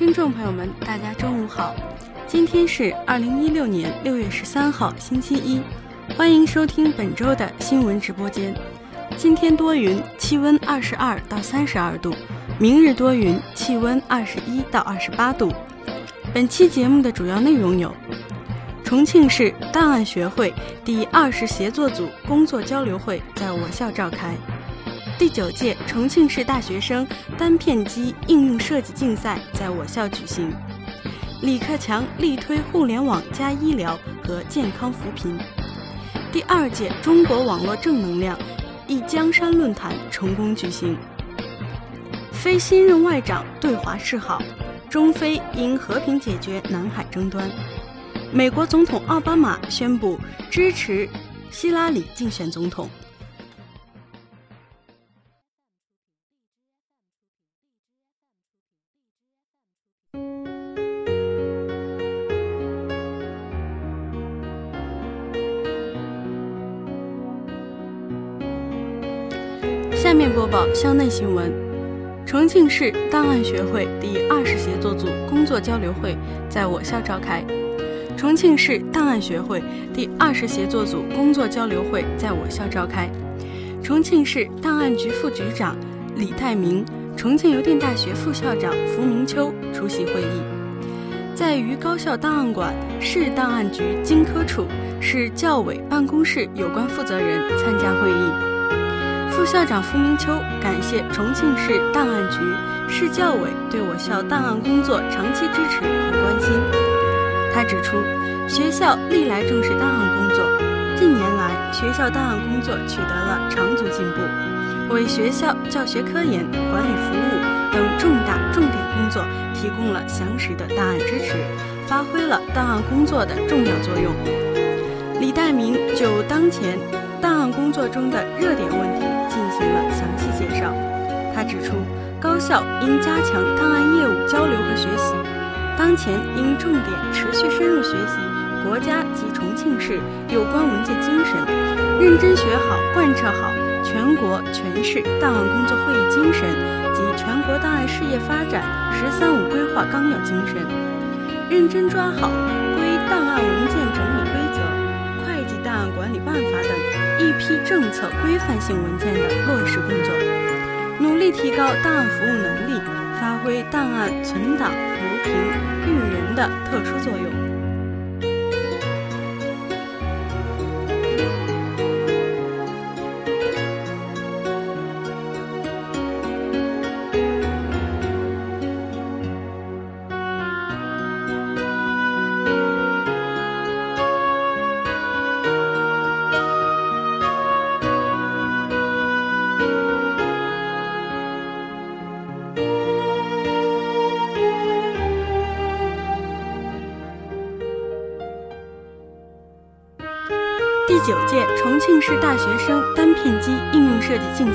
听众朋友们，大家中午好，今天是二零一六年六月十三号，星期一，欢迎收听本周的新闻直播间。今天多云，气温二十二到三十二度；明日多云，气温二十一到二十八度。本期节目的主要内容有：重庆市档案学会第二十协作组工作交流会在我校召开。第九届重庆市大学生单片机应用设计竞赛在我校举行。李克强力推互联网加医疗和健康扶贫。第二届中国网络正能量一江山论坛成功举行。非新任外长对华示好，中非应和平解决南海争端。美国总统奥巴马宣布支持希拉里竞选总统。报校内新闻：重庆市档案学会第二十协作组工作交流会在我校召开。重庆市档案学会第二十协作组工作交流会在我校召开。重庆市档案局副局长李代明、重庆邮电大学副校长符明秋出席会议。在渝高校档案馆、市档案局经科处、市教委办公室有关负责人参加会议。副校长付明秋感谢重庆市档案局、市教委对我校档案工作长期支持和关心。他指出，学校历来重视档案工作，近年来学校档案工作取得了长足进步，为学校教学科研、管理服务等重大重点工作提供了详实的档案支持，发挥了档案工作的重要作用。李代明就当前档案工作中的热点问题。进行了详细介绍。他指出，高校应加强档案业务交流和学习，当前应重点持续深入学习国家及重庆市有关文件精神，认真学好、贯彻好全国全市档案工作会议精神及全国档案事业发展“十三五”规划纲要精神，认真抓好归档案文件整理规则、会计档案管理办法等。一批政策规范性文件的落实工作，努力提高档案服务能力，发挥档案存档、扶贫、育人的特殊作用。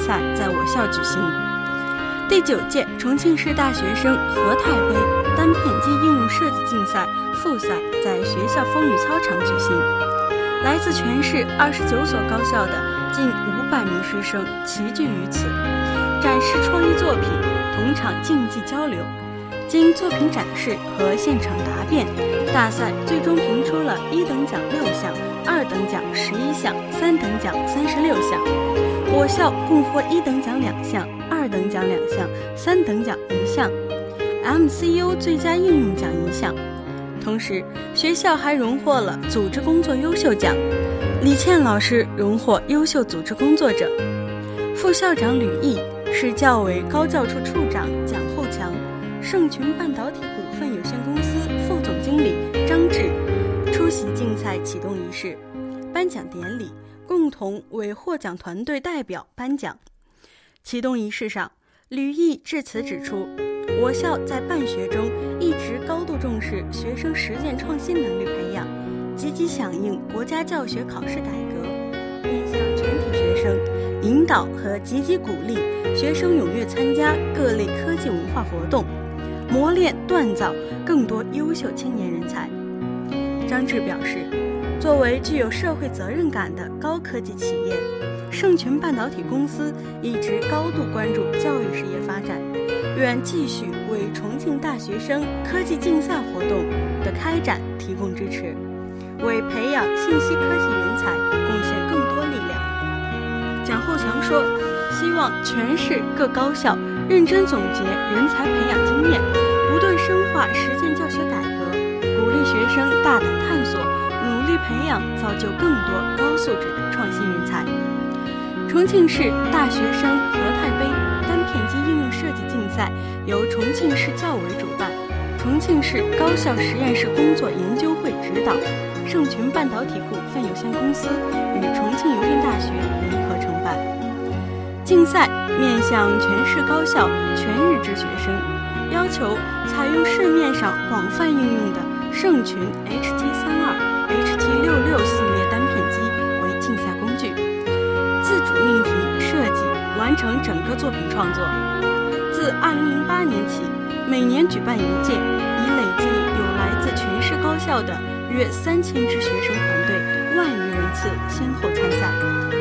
赛在我校举行。第九届重庆市大学生何太杯单片机应用设计竞赛复赛在学校风雨操场举行。来自全市二十九所高校的近五百名师生齐聚于此，展示创意作品，同场竞技交流。经作品展示和现场答辩，大赛最终评出了一等奖六项。二等奖十一项，三等奖三十六项，我校共获一等奖两项，二等奖两项，三等奖一项，MCU 最佳应用奖一项。同时，学校还荣获了组织工作优秀奖，李倩老师荣获优秀组织工作者，副校长吕毅，市教委高教处处长蒋厚强，盛群半导体股份有限公司副总经理张志。出席竞赛启动仪式、颁奖典礼，共同为获奖团队代表颁奖。启动仪式上，吕毅致辞指出，我校在办学中一直高度重视学生实践创新能力培养，积极响应国家教学考试改革，面向全体学生，引导和积极鼓励学生踊跃参加各类科技文化活动，磨练锻造更多优秀青年人才。张志表示，作为具有社会责任感的高科技企业，盛群半导体公司一直高度关注教育事业发展，愿继续为重庆大学生科技竞赛活动的开展提供支持，为培养信息科技人才贡献更多力量。蒋厚强说：“希望全市各高校认真总结人才培养经验，不断深化实践教学改革，鼓励学生大胆探索，培养造就更多高素质的创新人才。”重庆市大学生和泰杯单片机应用设计竞赛由重庆市教委主办，重庆市高校实验室工作研究会指导，盛群半导体股份有限公司与重庆邮电大学联合承办。竞赛面向全市高校全日制学生，要求采用市面上广泛应用的盛群 HT 三二、HT 六六系列单片机为竞赛工具。自主命题设计，完成整个作品创作。自2008年起，每年举办一届，已累计有来自全市高校的约三千支学生团队，万余人次先后参赛。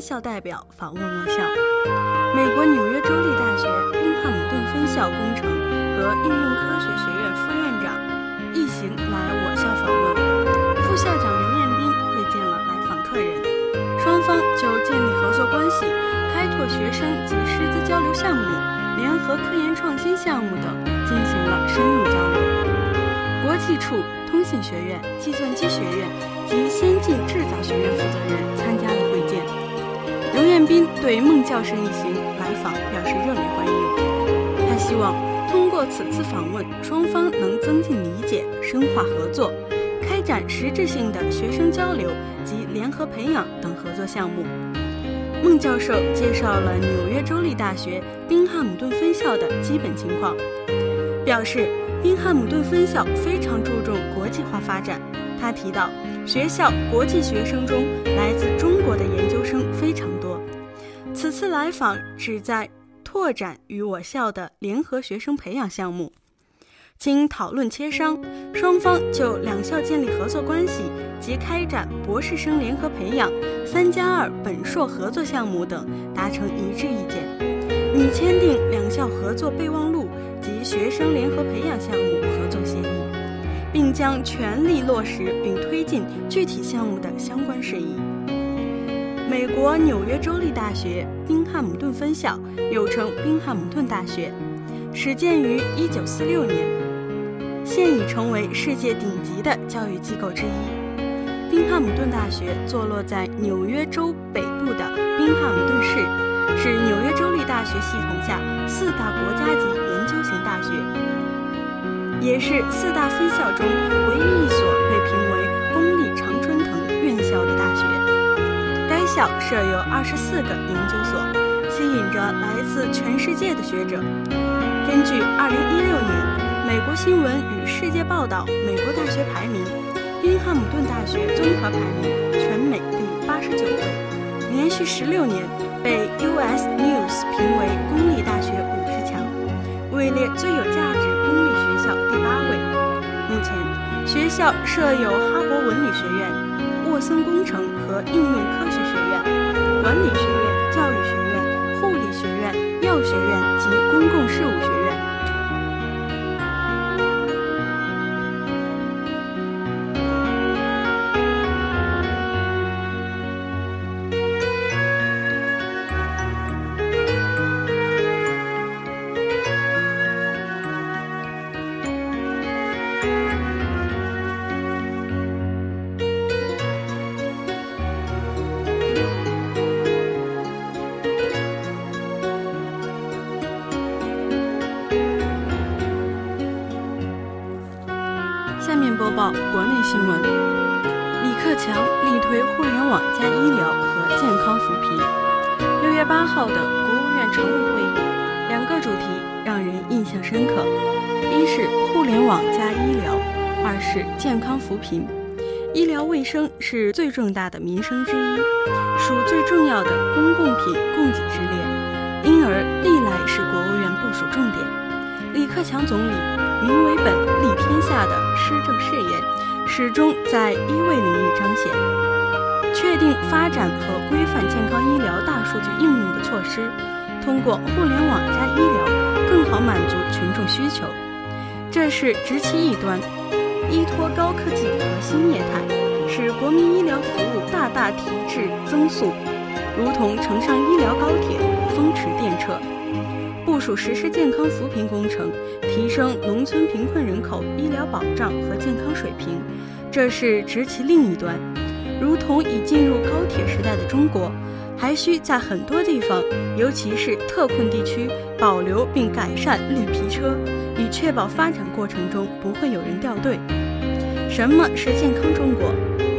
校代表访问我校。美国纽约州立大学宾汉姆顿分校工程和应用科学学院副院长一行来我校访问。副校长刘彦斌会见了来访客人，双方就建立合作关系、开拓学生及师资交流项目、联合科研创新项目等进行了深入交流。国际处、通信学院、计算机学院。及先进制造学院负责人参加了会见。刘彦斌对孟教授一行来访表示热烈欢迎。他希望通过此次访问，双方能增进理解、深化合作，开展实质性的学生交流及联合培养等合作项目。孟教授介绍了纽约州立大学宾汉姆顿分校的基本情况，表示宾汉姆顿分校非常注重国际化发展。他提到。学校国际学生中，来自中国的研究生非常。此次来访旨在拓展与我校的联合学生培养项目。经讨论协商，双方就两校建立合作关系及开展博士生联合培养、三加二本硕合作项目等达成一致意见，拟签订两校合作备忘录及学生联合培养项目合作协议。并将全力落实并推进具体项目的相关事宜。美国纽约州立大学宾汉姆顿分校又称宾汉姆顿大学，始建于1946年，现已成为世界顶级的教育机构之一。宾汉姆顿大学坐落在纽约州北部的宾汉姆顿市，是纽约州立大学系统下四大国家级研究型大学。也是四大分校中唯一一所校设有二十四个研究所，吸引着来自全世界的学者。根据二零一六年《美国新闻与世界报道》美国大学排名，宾汉姆顿大学综合排名全美第八十九位，连续十六年被 US News 评为公立大学五十强，位列最有价值公立。学校第八位。目前，学校设有哈勃文理学院、沃森工程和应用科、管理学健康扶贫。医疗卫生是最重大的民生之一，属最重要的公共品供给之列，因而历来是国务院部署重点。李克强总理“民为本，利天下”的施政誓言，始终在医卫领域彰显。确定发展和规范健康医疗大数据应用的措施，通过互联网加医疗，更好满足群众需求。这是直其一端。依托高科技和新业态，使国民医疗服务大大提质增速，如同乘上医疗高铁，风驰电掣。部署实施健康扶贫工程，提升农村贫困人口医疗保障和健康水平，这是执其另一端。如同已进入高铁时代的中国，还需在很多地方，尤其是特困地区，保留并改善绿皮车，以确保发展过程中不会有人掉队。什么是健康中国？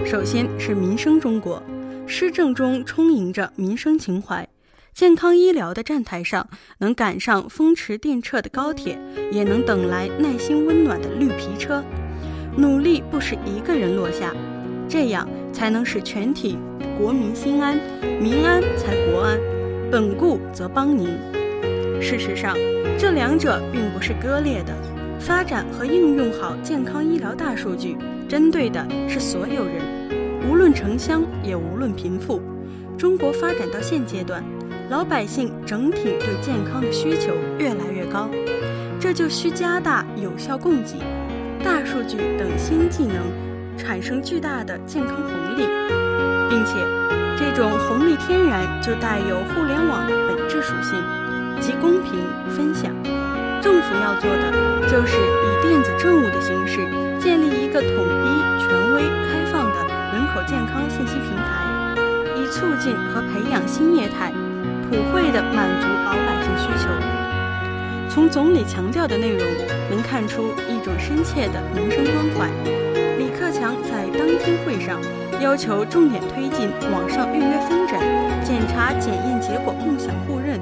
首先是民生中国，施政中充盈着民生情怀。健康医疗的站台上，能赶上风驰电掣的高铁，也能等来耐心温暖的绿皮车。努力不使一个人落下，这样才能使全体国民心安，民安才国安，本固则邦宁。事实上，这两者并不是割裂的。发展和应用好健康医疗大数据，针对的是所有人，无论城乡，也无论贫富。中国发展到现阶段，老百姓整体对健康的需求越来越高，这就需加大有效供给。大数据等新技能产生巨大的健康红利，并且这种红利天然就带有互联网要做的，就是以电子政务的形式，建立一个统一、权威、开放的人口健康信息平台，以促进和培养新业态，普惠地满足老百姓需求。从总理强调的内容，能看出一种深切的民生关怀。李克强在当天会上要求重点推进网上预约分诊、检查检验结果共享互认、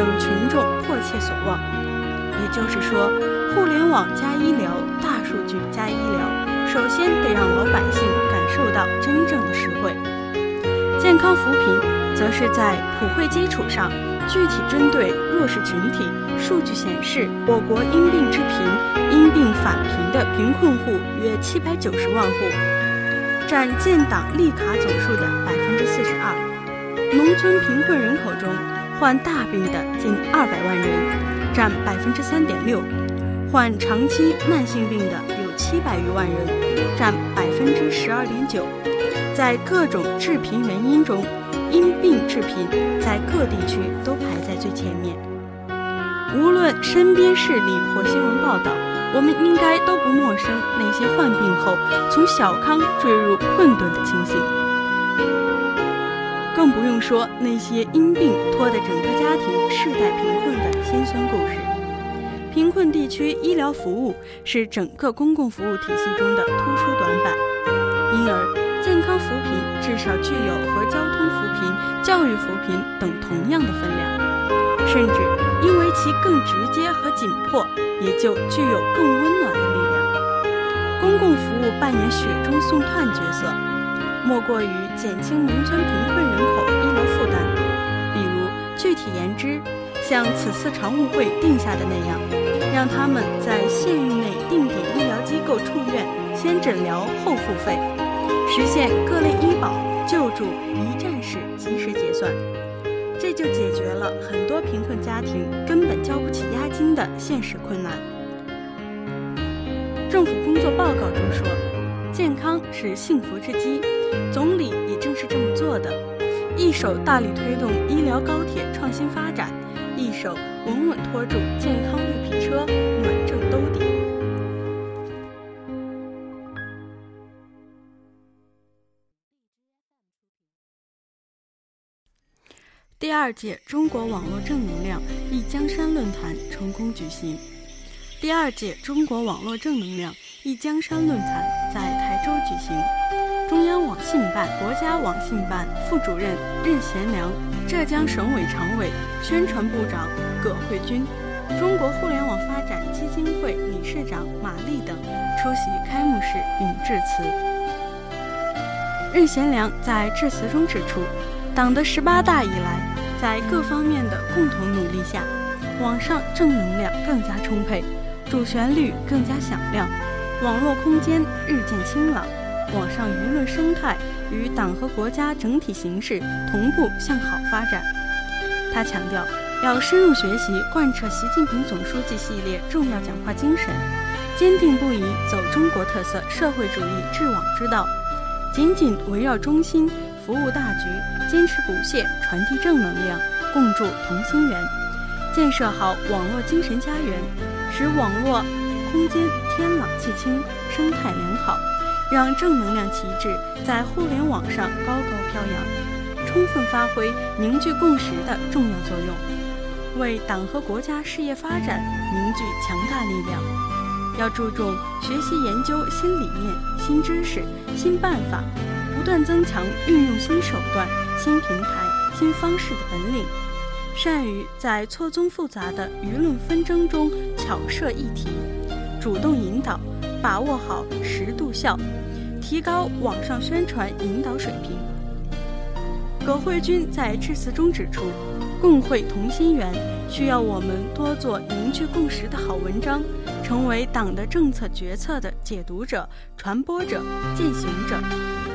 等群众迫切所望，也就是说，互联网加医疗、大数据加医疗，首先得让老百姓感受到真正的实惠。健康扶贫，则是在普惠基础上，具体针对弱势群体。数据显示，我国因病致贫、因病返贫的贫困户约七百九十万户，占建档立卡总数的百分之四十二。农村贫困人口中，患大病的近二百万人，占百分之三点六；患长期慢性病的有七百余万人，占百分之十二点九。在各种致贫原因中，因病致贫在各地区都排在最前面。无论身边事例或新闻报道，我们应该都不陌生那些患病后从小康坠入困顿的情形。更不用说那些因病拖得整个家庭世代贫困的辛酸故事。贫困地区医疗服务是整个公共服务体系中的突出短板，因而健康扶贫至少具有和交通扶贫、教育扶贫等同样的分量，甚至因为其更直接和紧迫，也就具有更温暖的力量。公共服务扮演雪中送炭角色。莫过于减轻农村贫困人口医疗负担，比如具体言之，像此次常务会定下的那样，让他们在县域内定点医疗机构出院，先诊疗后付费，实现各类医保救助一站式及时结算，这就解决了很多贫困家庭根本交不起押金的现实困难。政府工作报告中说，健康是幸福之基。总理也正是这么做的，一手大力推动医疗高铁创新发展，一手稳稳拖住健康绿皮车暖正兜底。第二届中国网络正能量忆江山论坛成功举行。第二届中国网络正能量忆江山论坛在台。州举行。中央网信办、国家网信办副主任任贤良、浙江省委常委、宣传部长葛慧君、中国互联网发展基金会理事长马丽等出席开幕式并致辞。任贤良在致辞中指出，党的十八大以来，在各方面的共同努力下，网上正能量更加充沛，主旋律更加响亮，网络空间日渐清朗。网上舆论生态与党和国家整体形势同步向好发展。他强调，要深入学习贯彻习近平总书记系列重要讲话精神，坚定不移走中国特色社会主义治网之道，紧紧围绕中心，服务大局，坚持不懈传递正能量，共筑同心圆，建设好网络精神家园，使网络空间天朗气清，生态良好。让正能量旗帜在互联网上高高飘扬，充分发挥凝聚共识的重要作用，为党和国家事业发展凝聚强大力量。要注重学习研究新理念、新知识、新办法，不断增强运用新手段、新平台、新方式的本领，善于在错综复杂的舆论纷争中巧设议题，主动引导。把握好时度效，提高网上宣传引导水平。葛慧君在致辞中指出，共绘同心圆需要我们多做凝聚共识的好文章，成为党的政策决策的解读者、传播者、践行者，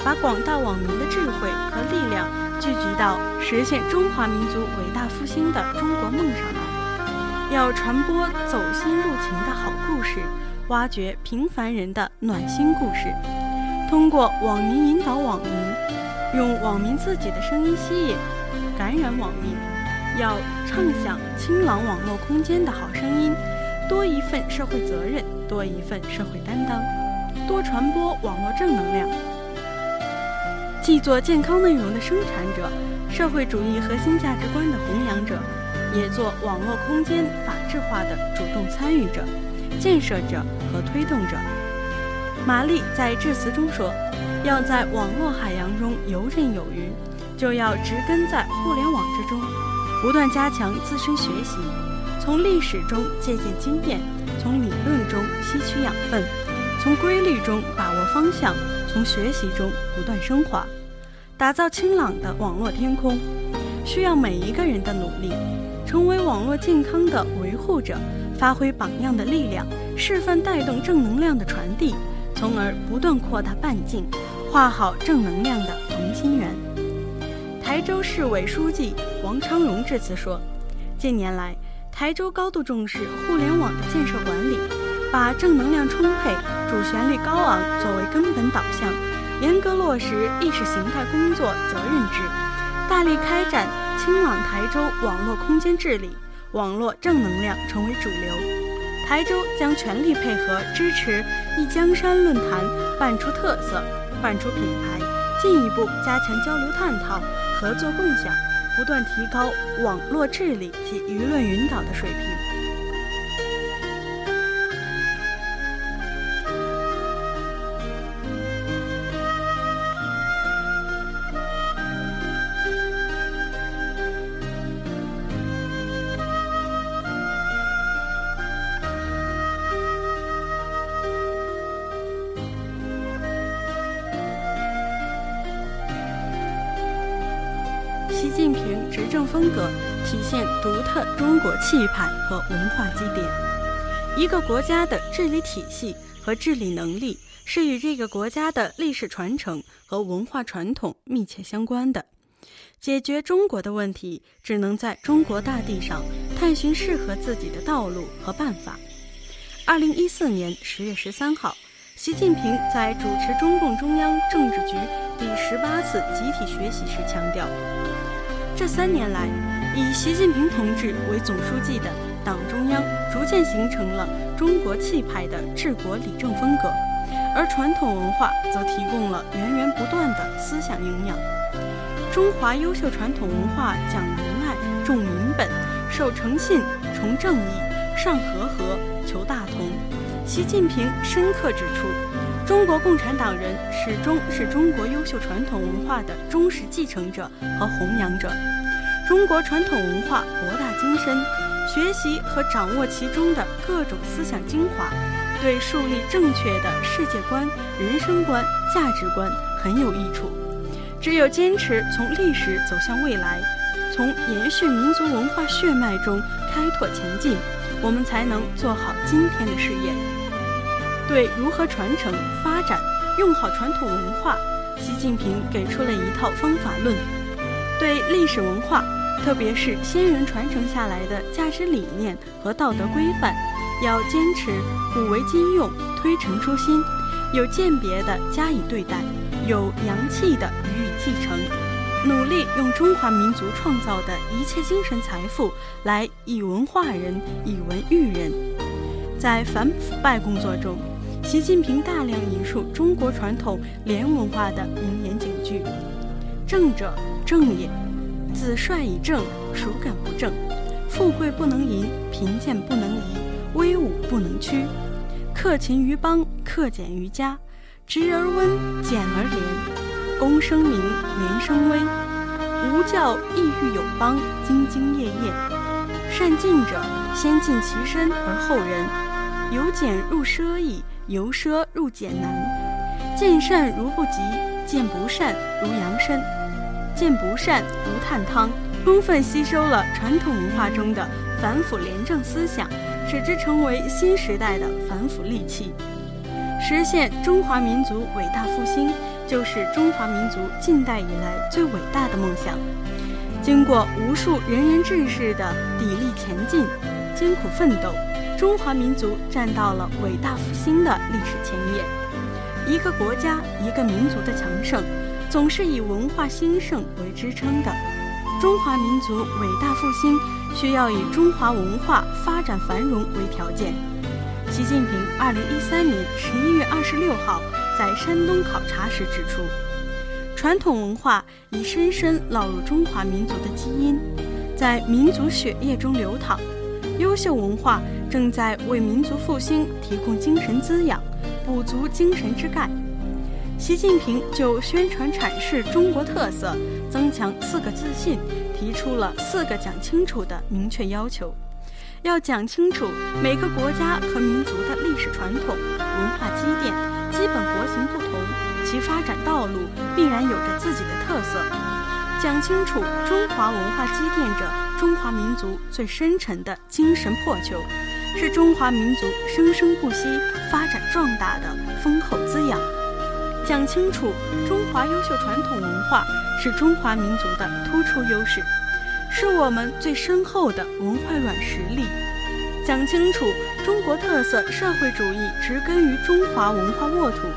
把广大网民的智慧和力量聚集到实现中华民族伟大复兴的中国梦上来。要传播走心入情的好故事。挖掘平凡人的暖心故事，通过网民引导网民，用网民自己的声音吸引、感染网民。要畅想清朗网络空间的好声音，多一份社会责任，多一份社会担当，多传播网络正能量。既做健康内容的生产者，社会主义核心价值观的弘扬者，也做网络空间法治化的主动参与者。建设者和推动者，玛丽在致辞中说：“要在网络海洋中游刃有余，就要植根在互联网之中，不断加强自身学习，从历史中借鉴经验，从理论中吸取养分，从规律中把握方向，从学习中不断升华，打造清朗的网络天空。需要每一个人的努力，成为网络健康的维护者。”发挥榜样的力量，示范带动正能量的传递，从而不断扩大半径，画好正能量的同心圆。台州市委书记王昌荣致辞说：“近年来，台州高度重视互联网的建设管理，把正能量充沛、主旋律高昂作为根本导向，严格落实意识形态工作责任制，大力开展清朗台州网络空间治理。”网络正能量成为主流，台州将全力配合支持“一江山”论坛办出特色、办出品牌，进一步加强交流探讨、合作共享，不断提高网络治理及舆论引导的水平。和文化积淀。一个国家的治理体系和治理能力是与这个国家的历史传承和文化传统密切相关的。解决中国的问题，只能在中国大地上探寻适合自己的道路和办法。二零一四年十月十三号，习近平在主持中共中央政治局第十八次集体学习时强调。这三年来，以习近平同志为总书记的党中央逐渐形成了中国气派的治国理政风格，而传统文化则提供了源源不断的思想营养。中华优秀传统文化讲仁爱、重民本、守诚信、崇正义、尚和合、求大同。习近平深刻指出，中国共产党人始终是中国优秀传统文化的忠实继承者和弘扬者。中国传统文化博大精深，学习和掌握其中的各种思想精华，对树立正确的世界观、人生观、价值观很有益处。只有坚持从历史走向未来，从延续民族文化血脉中开拓前进，我们才能做好今天的事业。对如何传承、发展、用好传统文化，习近平给出了一套方法论。对历史文化，特别是先人传承下来的价值理念和道德规范，要坚持古为今用，推陈出新，有鉴别的加以对待，有阳气的予以继承，努力用中华民族创造的一切精神财富来以文化人、以文育人。在反腐败工作中，习近平大量引述中国传统廉文化的名言警句：“正者正也，子帅以正，孰敢不正？富贵不能淫，贫贱不能移，威武不能屈。克勤于邦，克俭于家，直而温，俭而廉，公生民，廉生威。无教亦欲有邦，兢兢业业。善进者，先尽其身而后人。由俭入奢易。”由奢入俭难，见善如不及，见不善如扬参，见不善不探汤。充分吸收了传统文化中的反腐廉政思想，使之成为新时代的反腐利器。实现中华民族伟大复兴，就是中华民族近代以来最伟大的梦想。经过无数仁人志士的砥砺前进、艰苦奋斗。中华民族站到了伟大复兴的历史前沿。一个国家、一个民族的强盛，总是以文化兴盛为支撑的。中华民族伟大复兴，需要以中华文化发展繁荣为条件。习近平二零一三年十一月二十六号在山东考察时指出，传统文化已深深烙入中华民族的基因，在民族血液中流淌。优秀文化正在为民族复兴提供精神滋养，补足精神之钙。习近平就宣传阐释中国特色、增强四个自信，提出了四个讲清楚的明确要求：要讲清楚每个国家和民族的历史传统、文化积淀、基本国情不同，其发展道路必然有着自己的特色；讲清楚中华文化积淀着。中华民族最深沉的精神破球，是中华民族生生不息、发展壮大的丰厚滋养。讲清楚中华优秀传统文化是中华民族的突出优势，是我们最深厚的文化软实力。讲清楚中国特色社会主义植根于中华文化沃土，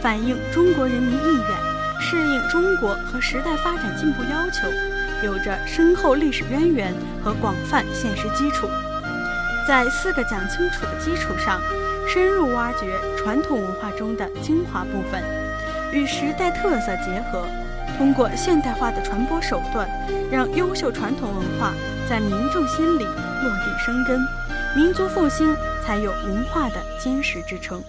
反映中国人民意愿，适应中国和时代发展进步要求。有着深厚历史渊源和广泛现实基础，在四个讲清楚的基础上，深入挖掘传统文化中的精华部分，与时代特色结合，通过现代化的传播手段，让优秀传统文化在民众心里落地生根，民族复兴才有文化的坚实支撑。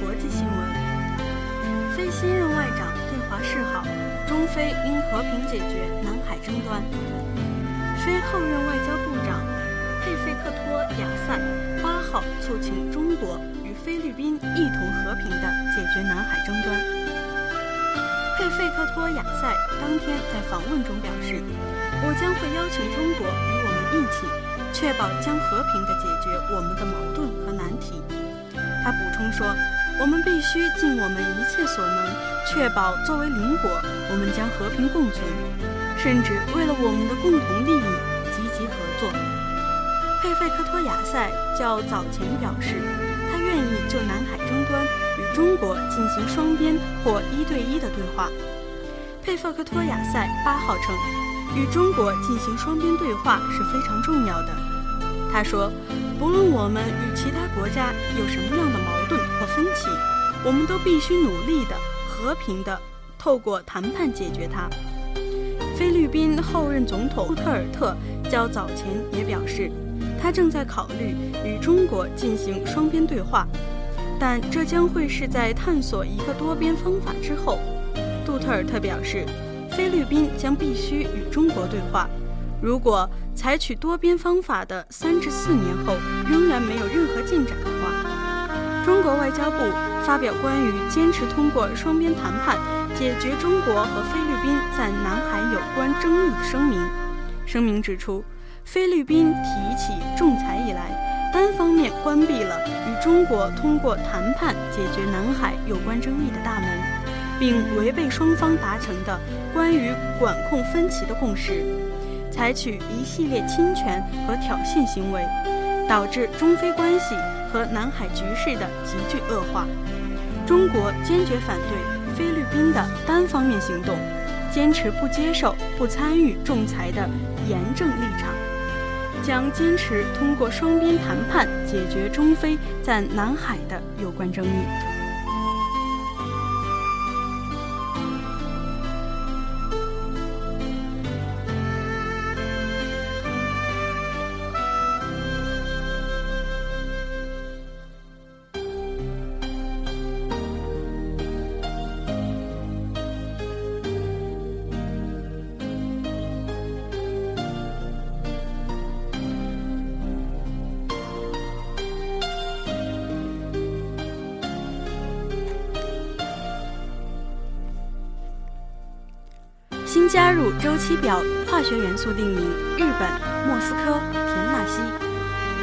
国际新闻：非新任外长对华示好，中非应和平解决南海争端。非后任外交部长佩费克托亚塞八号促请中国与菲律宾一同和平地解决南海争端。佩费克托亚塞当天在访问中表示：“我将会邀请中国与我们一起，确保将和平地解决我们的矛盾和难题。”他补充说。我们必须尽我们一切所能，确保作为邻国，我们将和平共存，甚至为了我们的共同利益积极合作。佩费克托亚塞较早前表示，他愿意就南海争端与中国进行双边或一对一的对话。佩费克托亚塞八号称，与中国进行双边对话是非常重要的。他说，不论我们与其他国家有什么样的矛盾或分歧，我们都必须努力的、和平的透过谈判解决它。菲律宾后任总统杜特尔特较早前也表示，他正在考虑与中国进行双边对话，但这将会是在探索一个多边方法之后。杜特尔特表示，菲律宾将必须与中国对话。如果采取多边方法的三至四年后仍然没有任何进展的话，中国外交部发表关于坚持通过双边谈判解决中国和菲律宾在南海有关争议的声明。声明指出，菲律宾提起仲裁以来，单方面关闭了与中国通过谈判解决南海有关争议的大门，并违背双方达成的关于管控分歧的共识。采取一系列侵权和挑衅行为，导致中非关系和南海局势的急剧恶化。中国坚决反对菲律宾的单方面行动，坚持不接受、不参与仲裁的严正立场，将坚持通过双边谈判解决中非在南海的有关争议。加入周期表化学元素定名：日本莫斯科田纳西，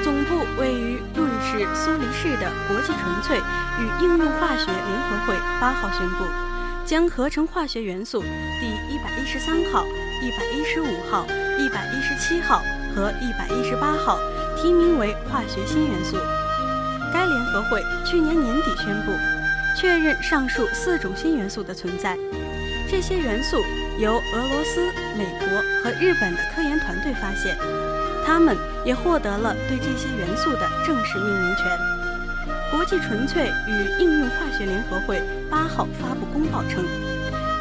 总部位于瑞士苏黎世的国际纯粹与应用化学联合会八号宣布，将合成化学元素第一百一十三号、一百一十五号、一百一十七号和一百一十八号提名为化学新元素。该联合会去年年底宣布，确认上述四种新元素的存在。这些元素。由俄罗斯、美国和日本的科研团队发现，他们也获得了对这些元素的正式命名权。国际纯粹与应用化学联合会八号发布公报称，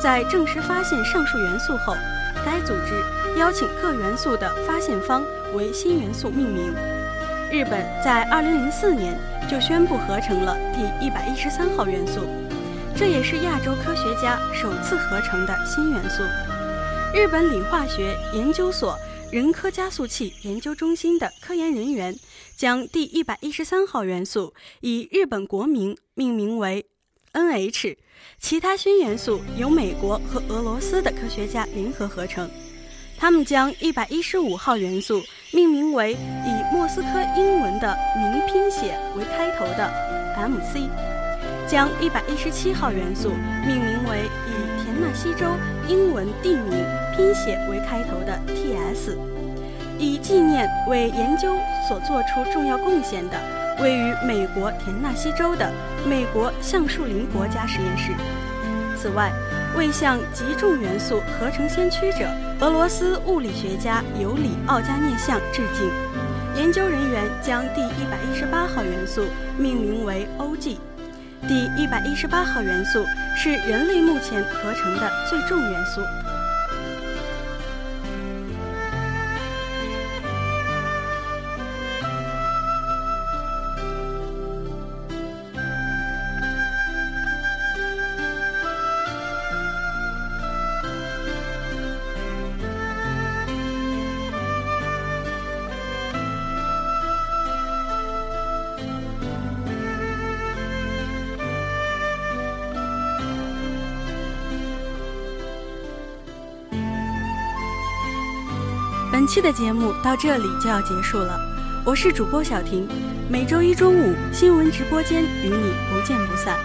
在证实发现上述元素后，该组织邀请各元素的发现方为新元素命名。日本在2004年就宣布合成了第一百一十三号元素。这也是亚洲科学家首次合成的新元素。日本理化学研究所人科加速器研究中心的科研人员将第一百一十三号元素以日本国名命名为 NH，其他新元素由美国和俄罗斯的科学家联合合成。他们将一百一十五号元素命名为以莫斯科英文的名拼写为开头的 MC。将一百一十七号元素命名为以田纳西州英文地名拼写为开头的 T.S，以纪念为研究所做出重要贡献的位于美国田纳西州的美国橡树林国家实验室。此外，为向极重元素合成先驱者俄罗斯物理学家尤里奥加涅相致敬，研究人员将第一百一十八号元素命名为 O.G。第一百一十八号元素是人类目前合成的最重元素。期的节目到这里就要结束了，我是主播小婷，每周一中午新闻直播间与你不见不散。